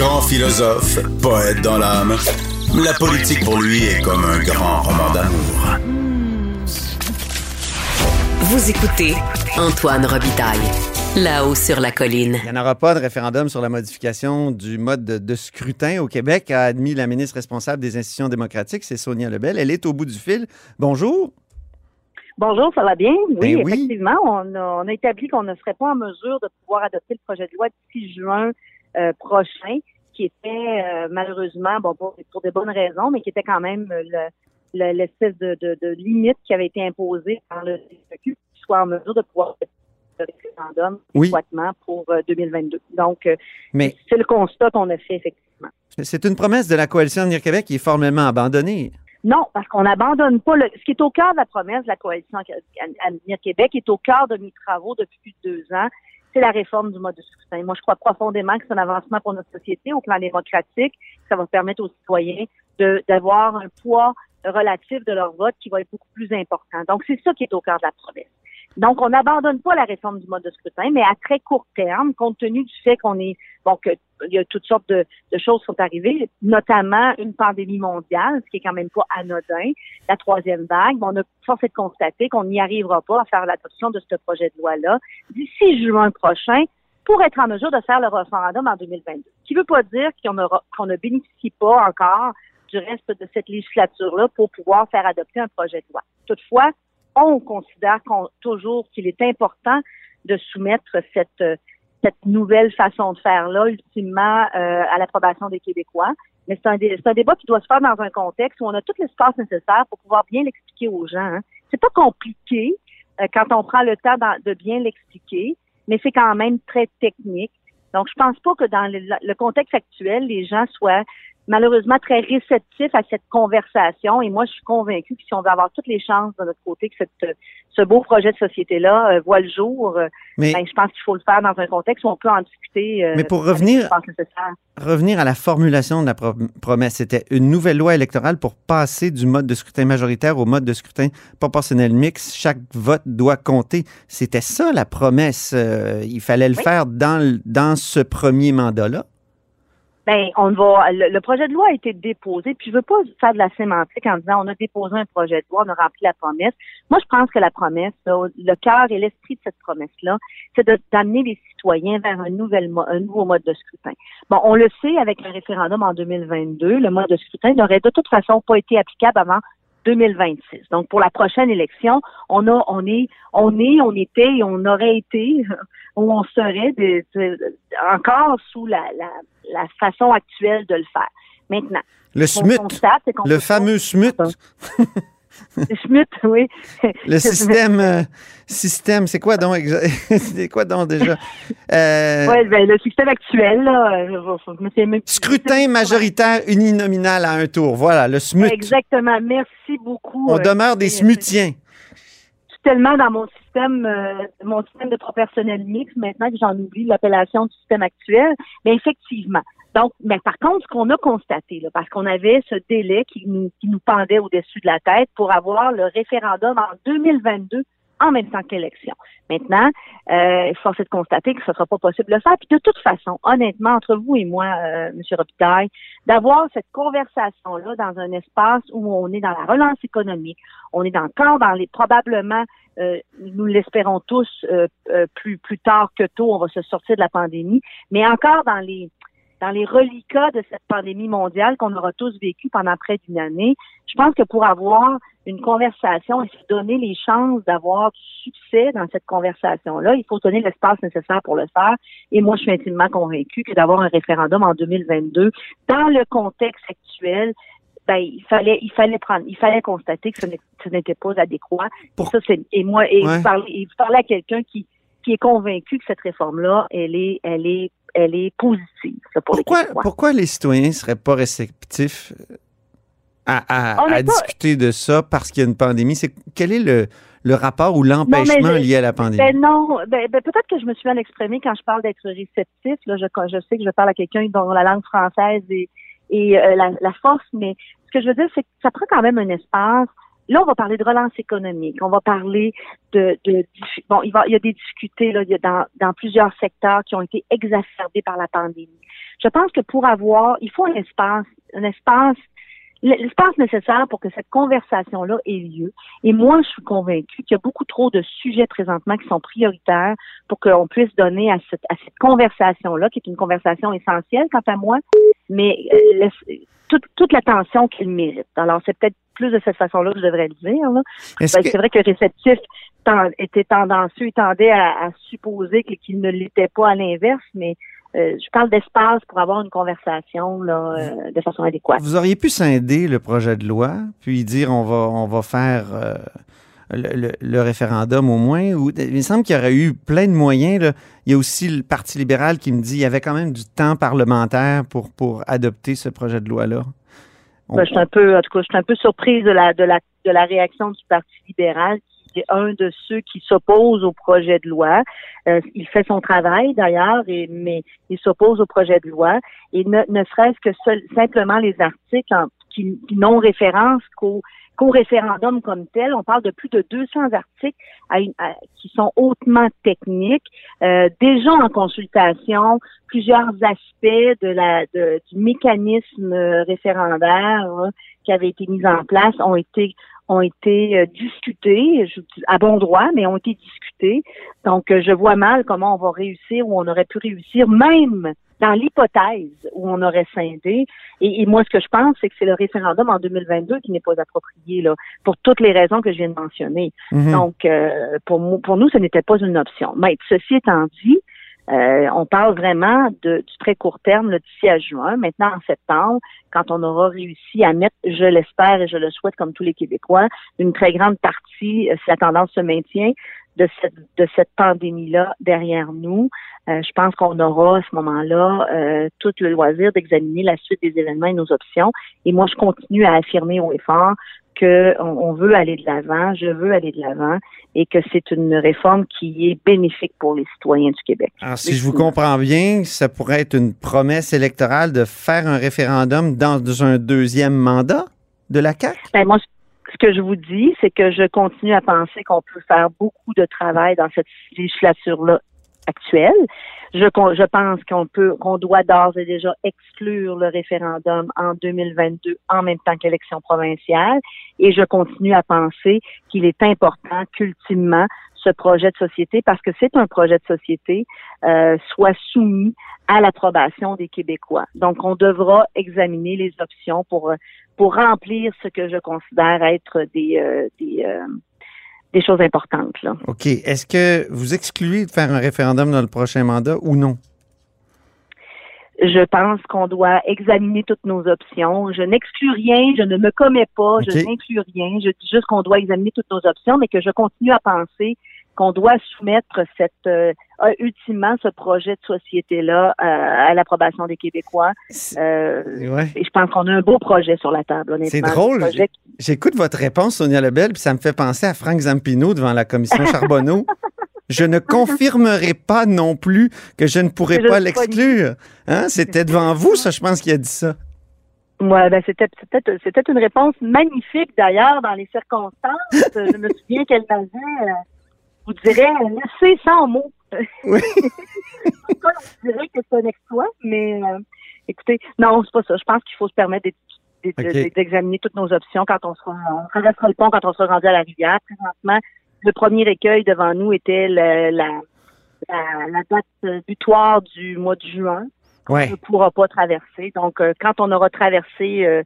Grand philosophe, poète dans l'âme, la politique pour lui est comme un grand roman d'amour. Vous écoutez Antoine Robitaille, là-haut sur la colline. Il n'y en aura pas de référendum sur la modification du mode de, de scrutin au Québec, a admis la ministre responsable des institutions démocratiques, c'est Sonia Lebel. Elle est au bout du fil. Bonjour. Bonjour, ça va bien? Oui, Ben oui. effectivement, on a, on a établi qu'on ne serait pas en mesure de pouvoir adopter le projet de loi d'ici juin prochain, qui était euh, malheureusement, bon, pour, pour des bonnes raisons, mais qui était quand même euh, le- le- l'espèce de, de, de limite qui avait été imposée par le CQ, qui soit en mesure de pouvoir faire le référendum Oui. pour euh, 2022. Donc, euh, c'est le constat qu'on a fait, effectivement. c'est une promesse de la coalition Avenir Québec qui est formellement abandonnée. Non, parce qu'on n'abandonne pas le. Ce qui est au cœur de la promesse de la coalition Avenir Québec est au cœur de mes travaux depuis plus de deux ans. C'est la réforme du mode de scrutin. Moi, je crois profondément que c'est un avancement pour notre société au plan démocratique. Ça va permettre aux citoyens d'avoir un poids relatif de leur vote qui va être beaucoup plus important. Donc, c'est ça qui est au cœur de la promesse. Donc, on n'abandonne pas la réforme du mode de scrutin, mais à très court terme, compte tenu du fait qu'on est, bon, que il y a toutes sortes de, choses qui sont arrivées, notamment une pandémie mondiale, ce qui est quand même pas anodin, la troisième vague. Bon, on a forcé de constater qu'on n'y arrivera pas à faire l'adoption de ce projet de loi-là d'ici juin prochain pour être en mesure de faire le référendum en 2022. Ce qui veut pas dire qu'on qu'on ne bénéficie pas encore du reste de cette législature-là pour pouvoir faire adopter un projet de loi. Toutefois, on considère qu'on, toujours qu'il est important de soumettre cette, cette nouvelle façon de faire-là, ultimement, euh, à l'approbation des Québécois. Mais c'est un, c'est un débat qui doit se faire dans un contexte où on a tout l'espace nécessaire pour pouvoir bien l'expliquer aux gens. Hein. C'est pas compliqué euh, quand on prend le temps de bien l'expliquer, mais c'est quand même très technique. Donc, je pense pas que dans le contexte actuel, les gens soient malheureusement très réceptifs à cette conversation. Et moi, je suis convaincue que si on veut avoir toutes les chances de notre côté que cette, ce beau projet de société-là euh, voit le jour, euh, Mais, ben, je pense qu'il faut le faire dans un contexte où on peut en discuter. euh, Mais pour revenir- revenir à la formulation de la pro- promesse, c'était une nouvelle loi électorale pour passer du mode de scrutin majoritaire au mode de scrutin proportionnel mixte. Chaque vote doit compter. C'était ça la promesse. Il fallait le Oui. faire dans, dans ce premier mandat-là? Ben, on va. Le, projet de loi a été déposé, puis je veux pas faire de la sémantique en disant on a déposé un projet de loi, on a rempli la promesse. Moi, je pense que la promesse, le cœur et l'esprit de cette promesse-là, c'est d'amener les citoyens vers un, nouvel, un nouveau mode de scrutin. Bon, on le sait avec le référendum en 2022, le mode de scrutin n'aurait de toute façon pas été applicable avant 2026. Donc, pour la prochaine élection, on a, on est, on est, on était et on aurait été où on serait de- de- encore sous la, la, la façon actuelle de le faire. Maintenant, Le SMUT, constate, le fameux SMUT, Le SMUT, oui. le système, euh, système, c'est quoi donc, c'est quoi donc déjà? Euh, Ouais, ben, le système actuel, là, euh, je- je- je. Scrutin majoritaire uninominal à un tour. Voilà, le SMUT. Exactement. Merci beaucoup. On euh, demeure des smutiens. Tellement dans mon système, euh, mon système de proportionnel mix maintenant que j'en oublie l'appellation du système actuel. Mais effectivement. Donc, mais par contre, ce qu'on a constaté, là, parce qu'on avait ce délai qui nous, qui nous pendait au-dessus de la tête pour avoir le référendum en 2022 en même temps que l'élection. Maintenant, euh, force est de constater que ce ne sera pas possible de le faire. Puis de toute façon, honnêtement, entre vous et moi, euh, M. Robitaille, d'avoir cette conversation-là dans un espace où on est dans la relance économique, on est encore dans les probablement, euh, nous l'espérons tous, euh, euh, plus plus tard que tôt, on va se sortir de la pandémie, mais encore dans les dans les reliquats de cette pandémie mondiale qu'on aura tous vécu pendant près d'une année, je pense que pour avoir une conversation et se donner les chances d'avoir du succès dans cette conversation-là, il faut donner l'espace nécessaire pour le faire. Et moi, je suis intimement convaincue que d'avoir un référendum en 2022, dans le contexte actuel, ben, il fallait, il fallait prendre, il fallait constater que ce n'était pas adéquat. Pour- Ça, c'est, et moi, et Ouais. vous parlez, et vous parlez à quelqu'un qui, qui est convaincu que cette réforme-là, elle est, elle est, elle est positive là, pour Pourquoi, les Québécois. pourquoi les citoyens ne seraient pas réceptifs à, à- On n'est à pas- discuter de ça parce qu'il y a une pandémie? C'est, quel est le, le rapport ou l'empêchement lié à la pandémie? Ben non, ben, ben, peut-être que je me suis mal exprimée quand je parle d'être réceptif. Là, je, je sais que je parle à quelqu'un dont la langue française est, est, euh, la, la force, mais ce que je veux dire, c'est que ça prend quand même un espace. Là, on va parler de relance économique. On va parler de, de bon, il, va, il y a des difficultés là, dans, dans plusieurs secteurs qui ont été exacerbés par la pandémie. Je pense que pour avoir, il faut un espace, un espace, l'espace nécessaire pour que cette conversation-là ait lieu. Et moi, je suis convaincue qu'il y a beaucoup trop de sujets présentement qui sont prioritaires pour qu'on puisse donner à cette, à cette conversation-là, qui est une conversation essentielle quant à moi, mais euh, toute, toute l'attention qu'il mérite. Alors, c'est peut-être plus de cette façon-là que je devrais le dire. là. Est-ce Ben, que- C'est vrai que le réceptif était tendancieux, il tendait à, à supposer qu'il ne l'était pas à l'inverse, mais euh, je parle d'espace pour avoir une conversation là, euh, de façon adéquate. Vous auriez pu scinder le projet de loi, puis dire on va, on va faire euh, le, référendum au moins. Ou, il me semble qu'il y aurait eu plein de moyens. là. Il y a aussi le Parti libéral qui me dit qu'il y avait quand même du temps parlementaire pour, pour adopter ce projet de loi-là. Ben, je suis un peu, en tout cas, je suis un peu surprise de la, de la, de la réaction du Parti libéral, qui est un de ceux qui s'oppose au projet de loi. Euh, il fait son travail d'ailleurs, mais il s'oppose au projet de loi. Et ne, serait-ce que simplement les articles en- qui, qui n'ont référence qu'au référendum comme tel. On parle de plus de 200 articles à une- à- qui sont hautement techniques, euh, déjà en consultation, plusieurs aspects de la de- du mécanisme référendaire hein, qui avait été mis en place ont été ont été euh, discutés je- à bon droit, mais ont été discutés. Donc, euh, je vois mal comment on va réussir ou on aurait pu réussir, même dans l'hypothèse où on aurait scindé. Et, et moi, ce que je pense, c'est que c'est le référendum en 2022 qui n'est pas approprié, là, pour toutes les raisons que je viens de mentionner. Mhm. Donc, euh, pour, pour nous, ce n'était pas une option. Mais ceci étant dit, euh, on parle vraiment de, du très court terme, d'ici à juin. Maintenant, en septembre, quand on aura réussi à mettre, je l'espère et je le souhaite comme tous les Québécois, une très grande partie, euh, si la tendance se maintient, de cette, de cette pandémie-là derrière nous, euh, je pense qu'on aura à ce moment-là euh, tout le loisir d'examiner la suite des événements et nos options. Et moi, je continue à affirmer haut et fort qu'on on veut aller de l'avant, je veux aller de l'avant et que c'est une réforme qui est bénéfique pour les citoyens du Québec. Alors, si je vous comprends bien, ça pourrait être une promesse électorale de faire un référendum dans un deuxième mandat de la CAQ? Ben, moi, ce que je vous dis, c'est que je continue à penser qu'on peut faire beaucoup de travail dans cette législature-là actuelle. Je, pense qu'on peut, qu'on doit d'ores et déjà exclure le référendum en 2022 en même temps qu'élection provinciale. Et je continue à penser qu'il est important qu'ultimement ce projet de société, parce que c'est un projet de société, euh, soit soumis à l'approbation des Québécois. Donc, on devra examiner les options pour euh, pour remplir ce que je considère être des euh, des, euh, des choses importantes. Là. OK. Est-ce que vous excluez de faire un référendum dans le prochain mandat ou non? Je pense qu'on doit examiner toutes nos options. Je n'exclus rien, je ne me commets pas, je n'inclus rien. Je dis juste qu'on doit examiner toutes nos options, mais que je continue à penser qu'on doit soumettre cette euh, ultimement ce projet de société-là euh, à l'approbation des Québécois. Euh, Ouais. et je pense qu'on a un beau projet sur la table. C'est drôle. J'écoute votre réponse, Sonia Lebel, puis ça me fait penser à Franck Zampino devant la commission Charbonneau. Je ne confirmerai pas non plus que je ne pourrai je pas l'exclure. Hein? C'était devant vous, ça, je pense qu'il a dit ça. Ouais, ben c'était une réponse magnifique d'ailleurs dans les circonstances. je me souviens qu'elle m'avait, vous direz, laissé sans mots. Oui. On dirait que c'est un exploit, mais euh, écoutez, non, c'est pas ça. Je pense qu'il faut se permettre d'examiner toutes nos options quand on sera, on traversera le pont quand on sera rendu à la rivière. Présentement, le premier écueil devant nous était la, la, la date euh, butoir du mois de juin Ouais. ne pourra pas traverser. Donc, euh, quand on aura traversé euh,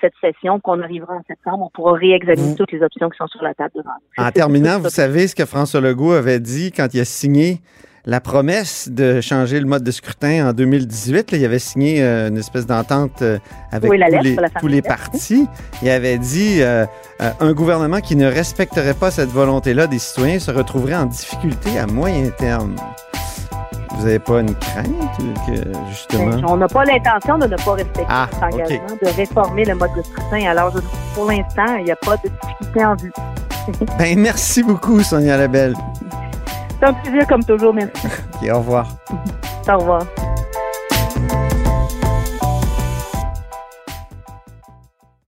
cette session, qu'on arrivera en septembre, on pourra réexaminer Vous- toutes les options qui sont sur la table devant nous. En terminant, vous savez ce que François Legault avait dit quand il a signé la promesse de changer le mode de scrutin en 2018. Là, il avait signé euh, une espèce d'entente euh, avec Oui, tous, les, tous partis. Il avait dit euh, euh, un gouvernement qui ne respecterait pas cette volonté-là des citoyens se retrouverait en difficulté à moyen terme. Vous n'avez pas une crainte que, justement? Ben, On n'a pas l'intention de ne pas respecter Ah, cet engagement, de réformer le mode de scrutin. Alors, pour l'instant, il n'y a pas de difficulté en vue. Ben, merci beaucoup, Sonia Labelle. C'est un plaisir comme toujours. Merci. Et au revoir. Au revoir.